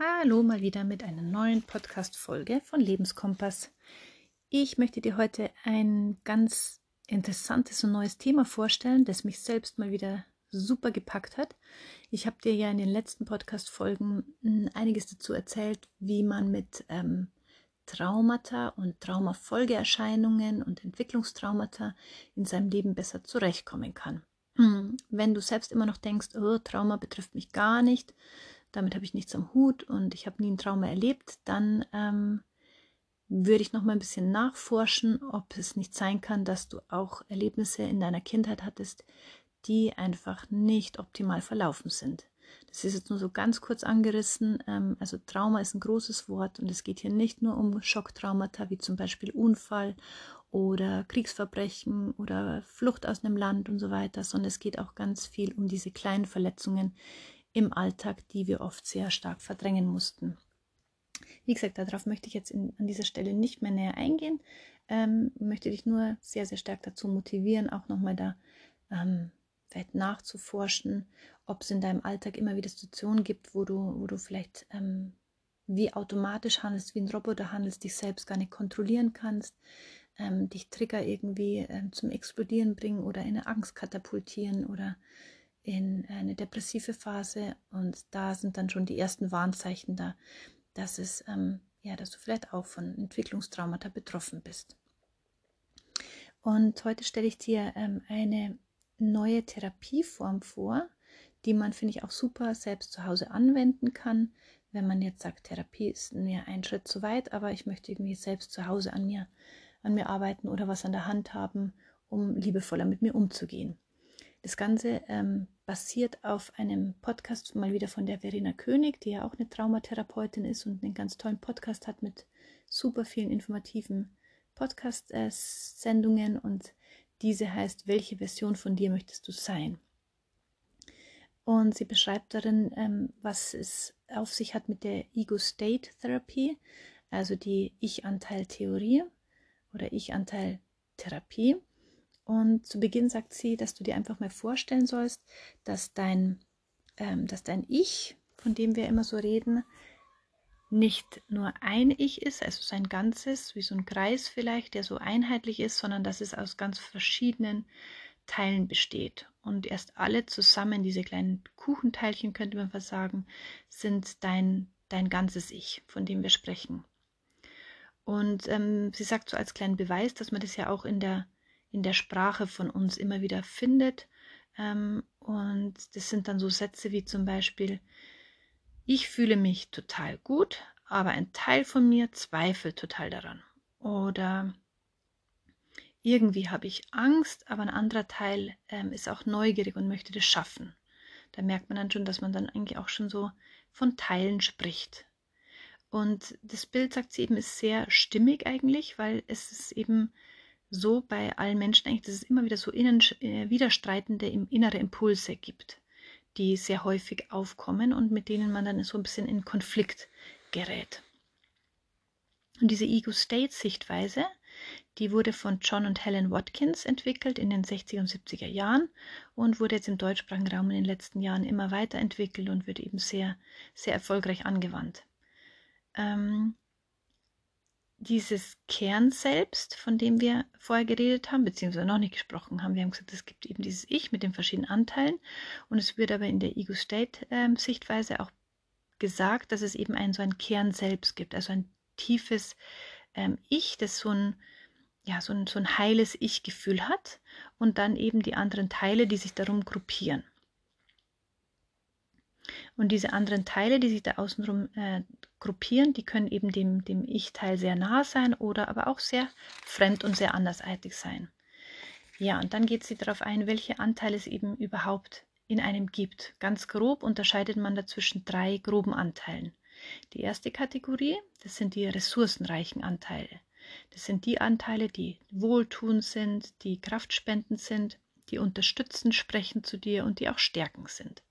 Hallo mal wieder mit einer neuen Podcast-Folge von Lebenskompass. Ich möchte dir heute ein ganz interessantes und neues Thema vorstellen, das mich selbst mal wieder super gepackt hat. Ich habe dir ja in den letzten Podcast-Folgen hm, einiges dazu erzählt, wie man mit ähm, Traumata und Traumafolgeerscheinungen und Entwicklungstraumata in seinem Leben besser zurechtkommen kann. Hm, wenn du selbst immer noch denkst, oh, Trauma betrifft mich gar nicht, damit habe ich nichts am Hut und ich habe nie ein Trauma erlebt, dann ähm, würde ich noch mal ein bisschen nachforschen, ob es nicht sein kann, dass du auch Erlebnisse in deiner Kindheit hattest, die einfach nicht optimal verlaufen sind. Das ist jetzt nur so ganz kurz angerissen. Ähm, also Trauma ist ein großes Wort und es geht hier nicht nur um Schocktraumata wie zum Beispiel Unfall oder Kriegsverbrechen oder Flucht aus einem Land und so weiter, sondern es geht auch ganz viel um diese kleinen Verletzungen, im Alltag, die wir oft sehr stark verdrängen mussten. Wie gesagt, darauf möchte ich jetzt in, an dieser Stelle nicht mehr näher eingehen. Ähm, möchte dich nur sehr, sehr stark dazu motivieren, auch nochmal da ähm, vielleicht nachzuforschen, ob es in deinem Alltag immer wieder Situationen gibt, wo du, wo du vielleicht ähm, wie automatisch handelst, wie ein Roboter handelst, dich selbst gar nicht kontrollieren kannst, ähm, dich Trigger irgendwie ähm, zum Explodieren bringen oder in eine Angst katapultieren oder in eine depressive Phase und da sind dann schon die ersten Warnzeichen da, dass es ähm, ja, dass du vielleicht auch von Entwicklungstraumata betroffen bist. Und heute stelle ich dir ähm, eine neue Therapieform vor, die man, finde ich, auch super selbst zu Hause anwenden kann. Wenn man jetzt sagt, Therapie ist mir ein Schritt zu weit, aber ich möchte irgendwie selbst zu Hause an mir, an mir arbeiten oder was an der Hand haben, um liebevoller mit mir umzugehen. Das Ganze ähm, basiert auf einem Podcast mal wieder von der Verena König, die ja auch eine Traumatherapeutin ist und einen ganz tollen Podcast hat mit super vielen informativen Podcast-Sendungen. Und diese heißt, welche Version von dir möchtest du sein? Und sie beschreibt darin, ähm, was es auf sich hat mit der Ego-State-Therapie, also die Ich-Anteil-Theorie oder Ich-Anteil-Therapie. Und zu Beginn sagt sie, dass du dir einfach mal vorstellen sollst, dass dein, ähm, dass dein Ich, von dem wir immer so reden, nicht nur ein Ich ist, also sein Ganzes, wie so ein Kreis vielleicht, der so einheitlich ist, sondern dass es aus ganz verschiedenen Teilen besteht. Und erst alle zusammen, diese kleinen Kuchenteilchen, könnte man fast sagen, sind dein, dein ganzes Ich, von dem wir sprechen. Und ähm, sie sagt so als kleinen Beweis, dass man das ja auch in der in der Sprache von uns immer wieder findet. Ähm, und das sind dann so Sätze wie zum Beispiel, ich fühle mich total gut, aber ein Teil von mir zweifelt total daran. Oder irgendwie habe ich Angst, aber ein anderer Teil ähm, ist auch neugierig und möchte das schaffen. Da merkt man dann schon, dass man dann eigentlich auch schon so von Teilen spricht. Und das Bild, sagt sie eben, ist sehr stimmig eigentlich, weil es ist eben so bei allen Menschen eigentlich, dass es immer wieder so innen, äh, widerstreitende innere Impulse gibt, die sehr häufig aufkommen und mit denen man dann so ein bisschen in Konflikt gerät. Und diese Ego-State-Sichtweise, die wurde von John und Helen Watkins entwickelt in den 60er und 70er Jahren und wurde jetzt im deutschsprachigen Raum in den letzten Jahren immer weiterentwickelt und wird eben sehr, sehr erfolgreich angewandt. Ähm, dieses Kern selbst, von dem wir vorher geredet haben, beziehungsweise noch nicht gesprochen haben. Wir haben gesagt, es gibt eben dieses Ich mit den verschiedenen Anteilen und es wird aber in der Ego-State-Sichtweise ähm, auch gesagt, dass es eben ein so ein Kern selbst gibt, also ein tiefes ähm, Ich, das so ein, ja, so ein, so ein heiles Ich-Gefühl hat und dann eben die anderen Teile, die sich darum gruppieren. Und diese anderen Teile, die sich da außenrum äh, gruppieren, die können eben dem, dem Ich-Teil sehr nah sein oder aber auch sehr fremd und sehr andersartig sein. Ja, und dann geht sie darauf ein, welche Anteile es eben überhaupt in einem gibt. Ganz grob unterscheidet man dazwischen drei groben Anteilen. Die erste Kategorie, das sind die ressourcenreichen Anteile. Das sind die Anteile, die wohltuend sind, die kraftspendend sind, die unterstützend sprechen zu dir und die auch stärkend sind.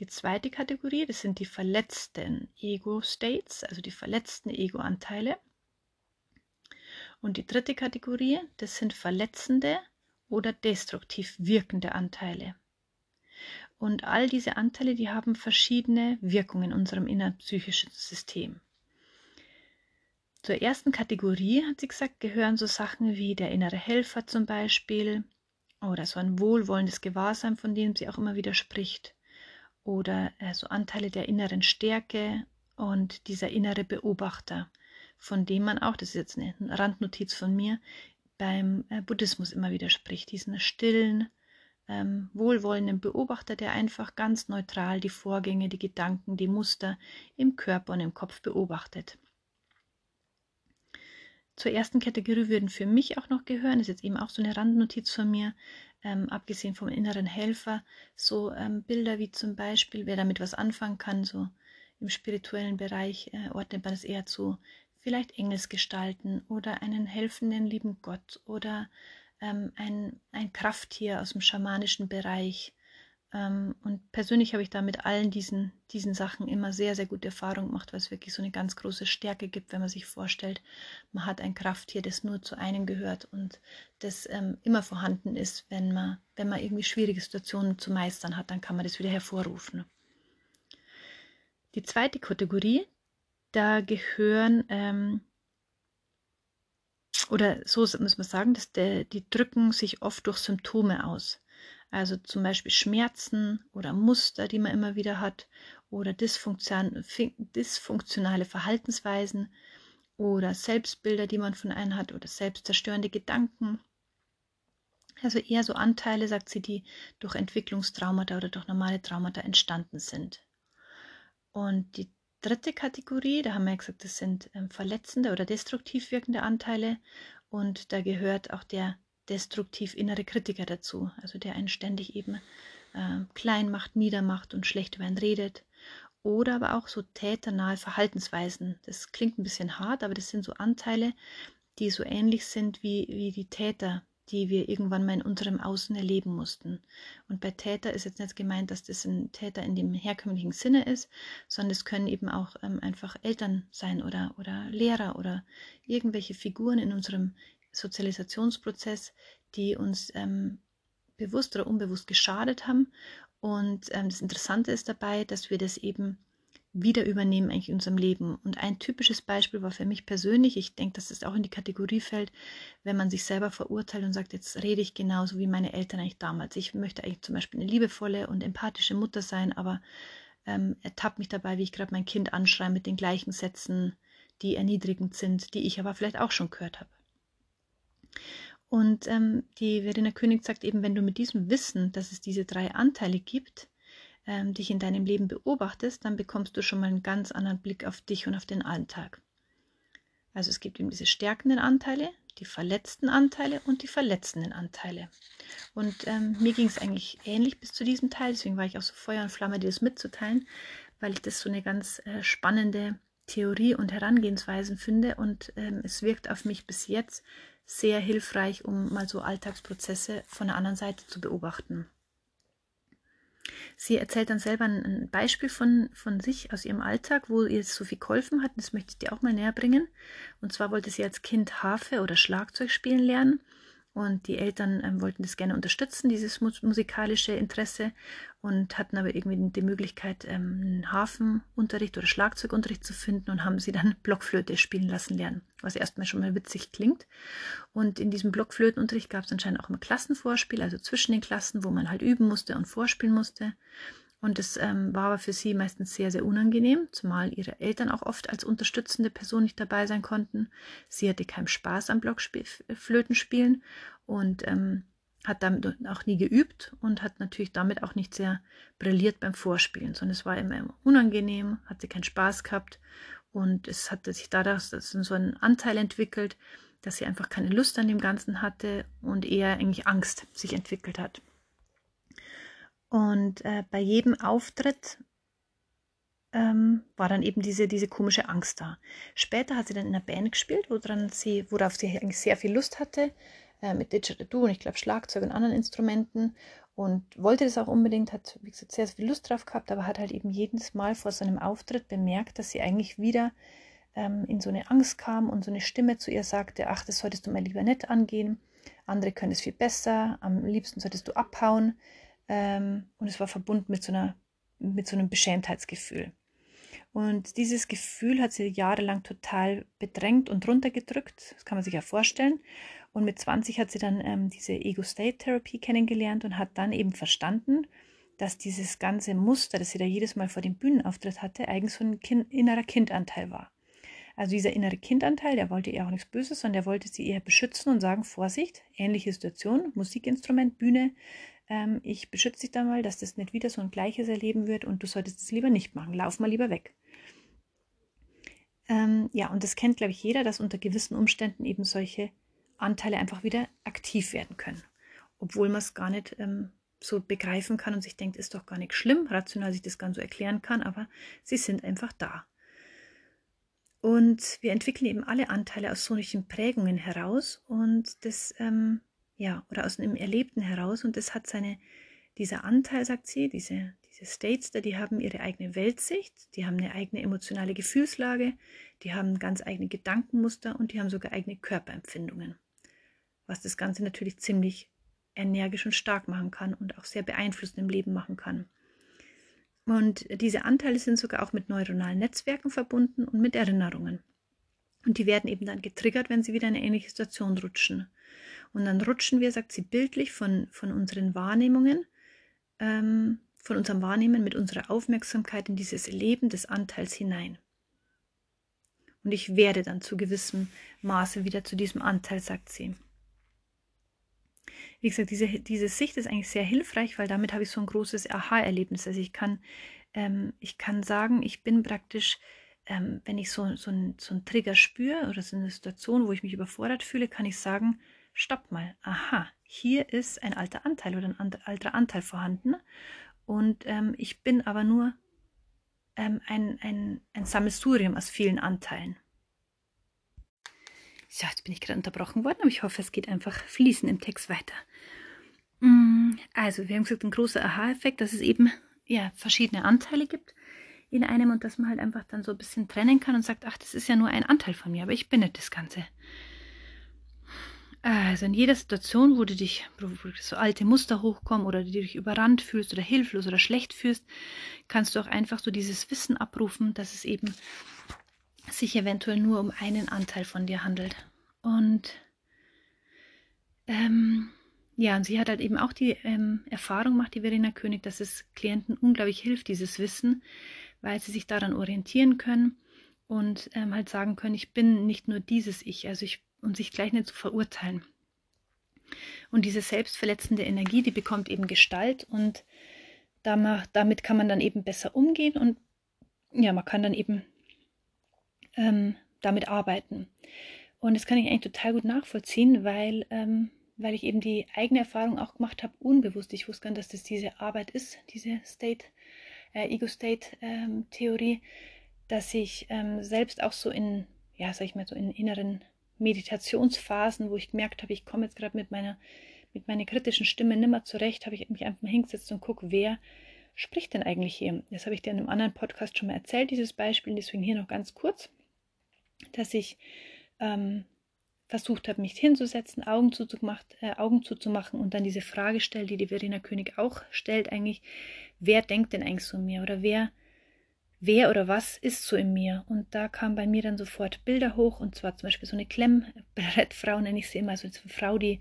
Die zweite Kategorie, das sind die verletzten Ego-States, also die verletzten Ego-Anteile. Und die dritte Kategorie, das sind verletzende oder destruktiv wirkende Anteile. Und all diese Anteile, die haben verschiedene Wirkungen in unserem innerpsychischen System. Zur ersten Kategorie, hat sie gesagt, gehören so Sachen wie der innere Helfer zum Beispiel oder so ein wohlwollendes Gewahrsein, von dem sie auch immer wieder spricht oder äh, so Anteile der inneren Stärke und dieser innere Beobachter, von dem man auch, das ist jetzt eine Randnotiz von mir, beim äh, Buddhismus immer wieder spricht, diesen stillen, ähm, wohlwollenden Beobachter, der einfach ganz neutral die Vorgänge, die Gedanken, die Muster im Körper und im Kopf beobachtet. Zur ersten Kategorie würden für mich auch noch gehören, ist jetzt eben auch so eine Randnotiz von mir, ähm, abgesehen vom inneren Helfer, so ähm, Bilder wie zum Beispiel, wer damit was anfangen kann, so im spirituellen Bereich äh, ordnet man das eher zu vielleicht Engelsgestalten oder einen helfenden lieben Gott oder ähm, ein, ein Krafttier aus dem schamanischen Bereich. Ähm, und persönlich habe ich da mit allen diesen, diesen Sachen immer sehr, sehr gute Erfahrung gemacht, weil es wirklich so eine ganz große Stärke gibt, wenn man sich vorstellt, man hat ein Krafttier, das nur zu einem gehört und das ähm, immer vorhanden ist, wenn man, wenn man irgendwie schwierige Situationen zu meistern hat, dann kann man das wieder hervorrufen. Die zweite Kategorie, da gehören, ähm, oder so muss man sagen, dass der, die drücken sich oft durch Symptome aus. Also zum Beispiel Schmerzen oder Muster, die man immer wieder hat, oder dysfunktionale Verhaltensweisen oder Selbstbilder, die man von einem hat, oder selbstzerstörende Gedanken. Also eher so Anteile, sagt sie, die durch Entwicklungstraumata oder durch normale Traumata entstanden sind. Und die dritte Kategorie, da haben wir gesagt, das sind ähm, verletzende oder destruktiv wirkende Anteile. Und da gehört auch der destruktiv innere Kritiker dazu, also der einen ständig eben äh, klein macht, niedermacht und schlecht über einen redet. Oder aber auch so täternahe Verhaltensweisen. Das klingt ein bisschen hart, aber das sind so Anteile, die so ähnlich sind wie, wie die Täter, die wir irgendwann mal in unserem Außen erleben mussten. Und bei Täter ist jetzt nicht gemeint, dass das ein Täter in dem herkömmlichen Sinne ist, sondern es können eben auch ähm, einfach Eltern sein oder, oder Lehrer oder irgendwelche Figuren in unserem Sozialisationsprozess, die uns ähm, bewusst oder unbewusst geschadet haben. Und ähm, das Interessante ist dabei, dass wir das eben wieder übernehmen eigentlich in unserem Leben. Und ein typisches Beispiel war für mich persönlich, ich denke, dass es das auch in die Kategorie fällt, wenn man sich selber verurteilt und sagt, jetzt rede ich genauso wie meine Eltern eigentlich damals. Ich möchte eigentlich zum Beispiel eine liebevolle und empathische Mutter sein, aber ähm, ertappt mich dabei, wie ich gerade mein Kind anschreie mit den gleichen Sätzen, die erniedrigend sind, die ich aber vielleicht auch schon gehört habe. Und ähm, die Verena König sagt eben, wenn du mit diesem Wissen, dass es diese drei Anteile gibt, ähm, dich in deinem Leben beobachtest, dann bekommst du schon mal einen ganz anderen Blick auf dich und auf den Alltag. Also es gibt eben diese stärkenden Anteile, die verletzten Anteile und die verletzenden Anteile. Und ähm, mir ging es eigentlich ähnlich bis zu diesem Teil, deswegen war ich auch so Feuer und Flamme, dir das mitzuteilen, weil ich das so eine ganz äh, spannende Theorie und Herangehensweisen finde und ähm, es wirkt auf mich bis jetzt sehr hilfreich, um mal so Alltagsprozesse von der anderen Seite zu beobachten. Sie erzählt dann selber ein, Beispiel von, von sich aus ihrem Alltag, wo ihr so viel geholfen hat. Das möchte ich dir auch mal näher bringen. Und zwar wollte sie als Kind Harfe oder Schlagzeug spielen lernen. Und die Eltern ähm, wollten das gerne unterstützen, dieses musikalische Interesse, und hatten aber irgendwie die Möglichkeit, ähm, einen Hafenunterricht oder Schlagzeugunterricht zu finden und haben sie dann Blockflöte spielen lassen lernen, was erstmal schon mal witzig klingt. Und in diesem Blockflötenunterricht gab es anscheinend auch immer Klassenvorspiel, also zwischen den Klassen, wo man halt üben musste und vorspielen musste. Und das ähm, war aber für sie meistens sehr, sehr unangenehm, zumal ihre Eltern auch oft als unterstützende Person nicht dabei sein konnten. Sie hatte keinen Spaß am Blockflötenspielen und ähm, hat damit auch nie geübt und hat natürlich damit auch nicht sehr brilliert beim Vorspielen, sondern es war immer unangenehm, hat sie keinen Spaß gehabt und es hat sich daraus so ein Anteil entwickelt, dass sie einfach keine Lust an dem Ganzen hatte und eher eigentlich Angst sich entwickelt hat. Und äh, bei jedem Auftritt ähm, war dann eben diese, diese komische Angst da. Später hat sie dann in einer Band gespielt, woran sie, worauf sie eigentlich sehr viel Lust hatte, äh, mit Didgeridoo und ich glaube Schlagzeug und anderen Instrumenten. Und wollte das auch unbedingt, hat, wie gesagt, sehr, sehr viel Lust drauf gehabt, aber hat halt eben jedes Mal vor so einem Auftritt bemerkt, dass sie eigentlich wieder ähm, in so eine Angst kam und so eine Stimme zu ihr sagte, ach, das solltest du mal lieber nicht angehen, andere können es viel besser, am liebsten solltest du abhauen, ähm, und es war verbunden mit so, einer, mit so einem Beschämtheitsgefühl. Und dieses Gefühl hat sie jahrelang total bedrängt und runtergedrückt. Das kann man sich ja vorstellen. Und mit 20 hat sie dann ähm, diese Ego-State-Therapie kennengelernt und hat dann eben verstanden, dass dieses ganze Muster, das sie da jedes Mal vor dem Bühnenauftritt hatte, eigentlich so ein kind, innerer Kindanteil war. Also dieser innere Kindanteil, der wollte ihr auch nichts Böses, sondern der wollte sie eher beschützen und sagen, Vorsicht, ähnliche Situation, Musikinstrument, Bühne, ähm, ich beschütze dich da mal, dass das nicht wieder so ein gleiches erleben wird und du solltest es lieber nicht machen, lauf mal lieber weg. Ähm, ja, und das kennt, glaube ich, jeder, dass unter gewissen Umständen eben solche Anteile einfach wieder aktiv werden können, obwohl man es gar nicht ähm, so begreifen kann und sich denkt, ist doch gar nicht schlimm, rational sich das Ganze so erklären kann, aber sie sind einfach da. Und wir entwickeln eben alle Anteile aus solchen Prägungen heraus und das, ähm, ja, oder aus einem Erlebten heraus und das hat seine, dieser Anteil, sagt sie, diese, diese States da, die haben ihre eigene Weltsicht, die haben eine eigene emotionale Gefühlslage, die haben ganz eigene Gedankenmuster und die haben sogar eigene Körperempfindungen. Was das Ganze natürlich ziemlich energisch und stark machen kann und auch sehr beeinflussend im Leben machen kann. Und diese Anteile sind sogar auch mit neuronalen Netzwerken verbunden und mit Erinnerungen. Und die werden eben dann getriggert, wenn sie wieder in eine ähnliche Situation rutschen. Und dann rutschen wir, sagt sie bildlich, von, von unseren Wahrnehmungen, ähm, von unserem Wahrnehmen mit unserer Aufmerksamkeit in dieses Leben des Anteils hinein. Und ich werde dann zu gewissem Maße wieder zu diesem Anteil, sagt sie wie gesagt, diese, diese Sicht ist eigentlich sehr hilfreich, weil damit habe ich so ein großes Aha-Erlebnis. Also ich kann, ähm, ich kann sagen, ich bin praktisch, ähm, wenn ich so, so, ein, so einen Trigger spüre oder so eine Situation, wo ich mich überfordert fühle, kann ich sagen, stopp mal, aha, hier ist ein alter Anteil oder ein alter Anteil vorhanden. Und ähm, ich bin aber nur ähm, ein, ein, ein Sammelsurium aus vielen Anteilen. So, jetzt bin ich gerade unterbrochen worden, aber ich hoffe, es geht einfach fließend im Text weiter. Mm, also, wir haben gesagt, ein großer Aha-Effekt, dass es eben ja, verschiedene Anteile gibt in einem und dass man halt einfach dann so ein bisschen trennen kann und sagt, ach, das ist ja nur ein Anteil von mir, aber ich bin nicht das Ganze. Also in jeder Situation, wo du dich, so alte Muster hochkommen oder du dich überrannt fühlst oder hilflos oder schlecht fühlst, kannst du auch einfach so dieses Wissen abrufen, dass es eben sich eventuell nur um einen Anteil von dir handelt. Und ähm, ja, und sie hat halt eben auch die ähm, Erfahrung gemacht, die Verena König, dass es Klienten unglaublich hilft, dieses Wissen, weil sie sich daran orientieren können und ähm, halt sagen können, ich bin nicht nur dieses Ich, also ich, und sich gleich nicht zu verurteilen. Und diese selbstverletzende Energie, die bekommt eben Gestalt und damit kann man dann eben besser umgehen und ja, man kann dann eben ähm, damit arbeiten. Und das kann ich eigentlich total gut nachvollziehen, weil, ähm, weil ich eben die eigene Erfahrung auch gemacht habe, unbewusst. Ich wusste gar nicht, dass das diese Arbeit ist, diese State, äh, Ego-State-Theorie, ähm, dass ich ähm, selbst auch so in, ja, sag ich mal, so in inneren Meditationsphasen, wo ich gemerkt habe, ich komme jetzt gerade mit meiner, mit meiner kritischen Stimme nimmer zurecht, habe ich mich einfach mal hingesetzt und gucke, wer spricht denn eigentlich hier? Das habe ich dir in einem anderen Podcast schon mal erzählt, dieses Beispiel, deswegen hier noch ganz kurz dass ich ähm, versucht habe, mich hinzusetzen, Augen zuzugemacht, äh, Augen zuzumachen und dann diese Frage stellt, die die Verena König auch stellt, eigentlich, wer denkt denn eigentlich so in mir oder wer, wer oder was ist so in mir? Und da kamen bei mir dann sofort Bilder hoch und zwar zum Beispiel so eine Klemmbrettfrau, nenne ich sie immer, also eine Frau, die,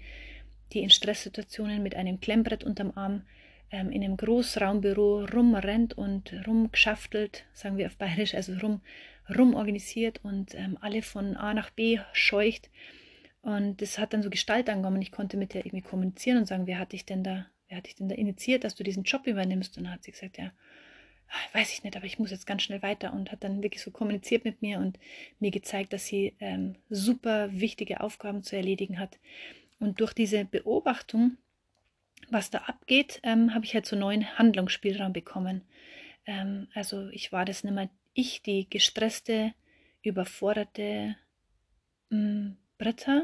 die in Stresssituationen mit einem Klemmbrett unterm Arm ähm, in einem Großraumbüro rumrennt und rumgeschaftelt, sagen wir auf Bayerisch, also rum rumorganisiert und ähm, alle von A nach B scheucht. Und das hat dann so Gestalt angenommen. Ich konnte mit der irgendwie kommunizieren und sagen, wer hat dich denn da, wer hat dich denn da initiiert, dass du diesen Job übernimmst? Und dann hat sie gesagt, ja, ah, weiß ich nicht, aber ich muss jetzt ganz schnell weiter und hat dann wirklich so kommuniziert mit mir und mir gezeigt, dass sie ähm, super wichtige Aufgaben zu erledigen hat. Und durch diese Beobachtung, was da abgeht, ähm, habe ich halt so neuen Handlungsspielraum bekommen. Ähm, also ich war das nicht mehr ich die gestresste, überforderte mh, mm, Britta,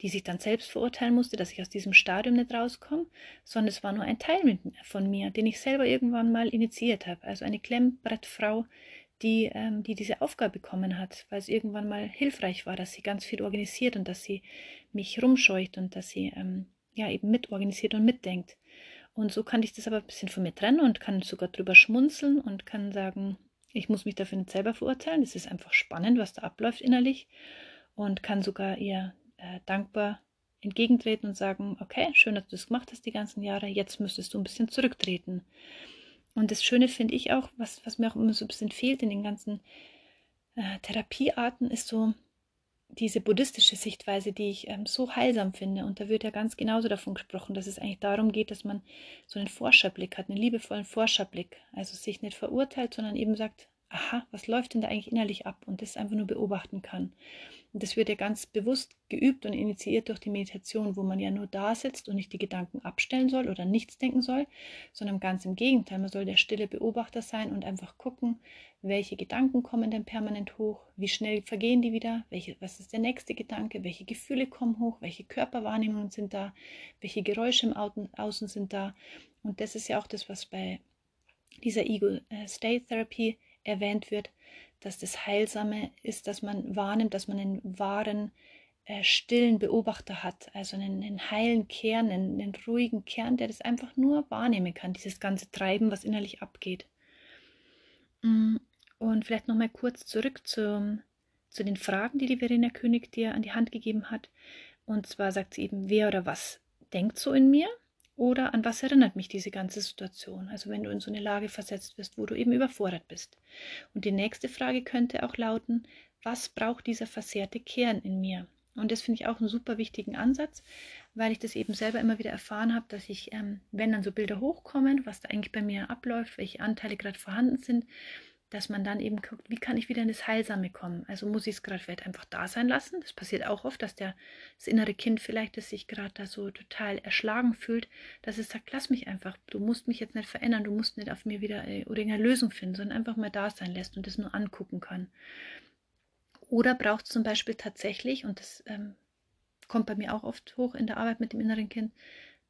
die sich dann selbst verurteilen musste, dass ich aus diesem Stadium nicht rauskomme, sondern es war nur ein Teil von mir, den ich selber irgendwann mal initiiert habe. Also eine Klemmbrettfrau, die, ähm, die diese Aufgabe bekommen hat, weil es irgendwann mal hilfreich war, dass sie ganz viel organisiert und dass sie mich rumscheucht und dass sie ähm, ja eben mitorganisiert und mitdenkt. Und so kann ich das aber ein bisschen von mir trennen und kann sogar drüber schmunzeln und kann sagen, ich muss mich dafür nicht selber verurteilen. Es ist einfach spannend, was da abläuft innerlich und kann sogar ihr äh, dankbar entgegentreten und sagen, okay, schön, dass du das gemacht hast die ganzen Jahre, jetzt müsstest du ein bisschen zurücktreten. Und das Schöne finde ich auch, was, was mir auch immer so ein bisschen fehlt in den ganzen äh, Therapiearten, ist so diese buddhistische Sichtweise, die ich ähm, so heilsam finde. Und da wird ja ganz genauso davon gesprochen, dass es eigentlich darum geht, dass man so einen Forscherblick hat, einen liebevollen Forscherblick. Also sich nicht verurteilt, sondern eben sagt, aha, was läuft denn da eigentlich innerlich ab? Und das einfach nur beobachten kann. Und das wird ja ganz bewusst geübt und initiiert durch die Meditation, wo man ja nur da sitzt und nicht die Gedanken abstellen soll oder nichts denken soll, sondern ganz im Gegenteil, man soll der stille Beobachter sein und einfach gucken, welche Gedanken kommen denn permanent hoch, wie schnell vergehen die wieder, welche, was ist der nächste Gedanke, welche Gefühle kommen hoch, welche Körperwahrnehmungen sind da, welche Geräusche im Außen sind da. Und das ist ja auch das, was bei dieser Ego äh, erwähnt wird, dass das Heilsame ist, dass man wahrnimmt, dass man einen wahren, äh, stillen Beobachter hat, also einen, einen heilen Kern, einen, einen, ruhigen Kern, der das einfach nur wahrnehmen kann, dieses ganze Treiben, was innerlich abgeht. Mm, und vielleicht nochmal kurz zurück zum, zu den Fragen, die die Verena König dir an die Hand gegeben hat. Und zwar sagt sie eben, wer oder was denkt so in mir? Oder an was erinnert mich diese ganze Situation? Also wenn du in so eine Lage versetzt wirst, wo du eben überfordert bist. Und die nächste Frage könnte auch lauten, was braucht dieser versehrte Kern in mir? Und das finde ich auch einen super wichtigen Ansatz, weil ich das eben selber immer wieder erfahren habe, dass ich, ähm, wenn dann so Bilder hochkommen, was da eigentlich bei mir abläuft, welche Anteile gerade vorhanden sind, dass man dann eben guckt, wie kann ich wieder in das Heilsame kommen. Also muss ich es gerade vielleicht einfach da sein lassen. Das passiert auch oft, dass der, das innere Kind vielleicht, das sich gerade da so total erschlagen fühlt, dass es sagt, lass mich einfach, du musst mich jetzt nicht verändern, du musst nicht auf mir wieder äh, oder eine Lösung finden, sondern einfach mal da sein lässt und das nur angucken kann. Oder braucht es zum Beispiel tatsächlich, und das ähm, kommt bei mir auch oft hoch in der Arbeit mit dem inneren Kind,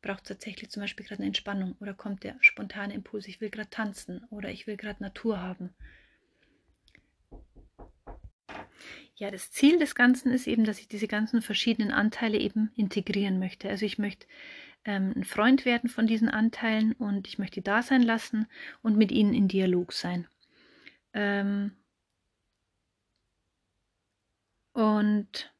braucht es tatsächlich zum Beispiel gerade eine Entspannung oder kommt der spontane Impuls, ich will gerade tanzen oder ich will gerade Natur haben. Ja, das Ziel des Ganzen ist eben, dass ich diese ganzen verschiedenen Anteile eben integrieren möchte. Also ich möchte ähm, ein Freund werden von diesen Anteilen und ich möchte da sein lassen und mit ihnen in Dialog sein. Ähm und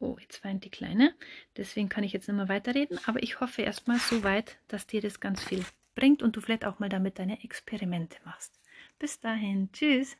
Oh, jetzt weint die Kleine. Deswegen kann ich jetzt nicht mehr weiterreden. Aber ich hoffe erstmal so weit, dass dir das ganz viel bringt und du vielleicht auch mal damit deine Experimente machst. Bis dahin. Tschüss.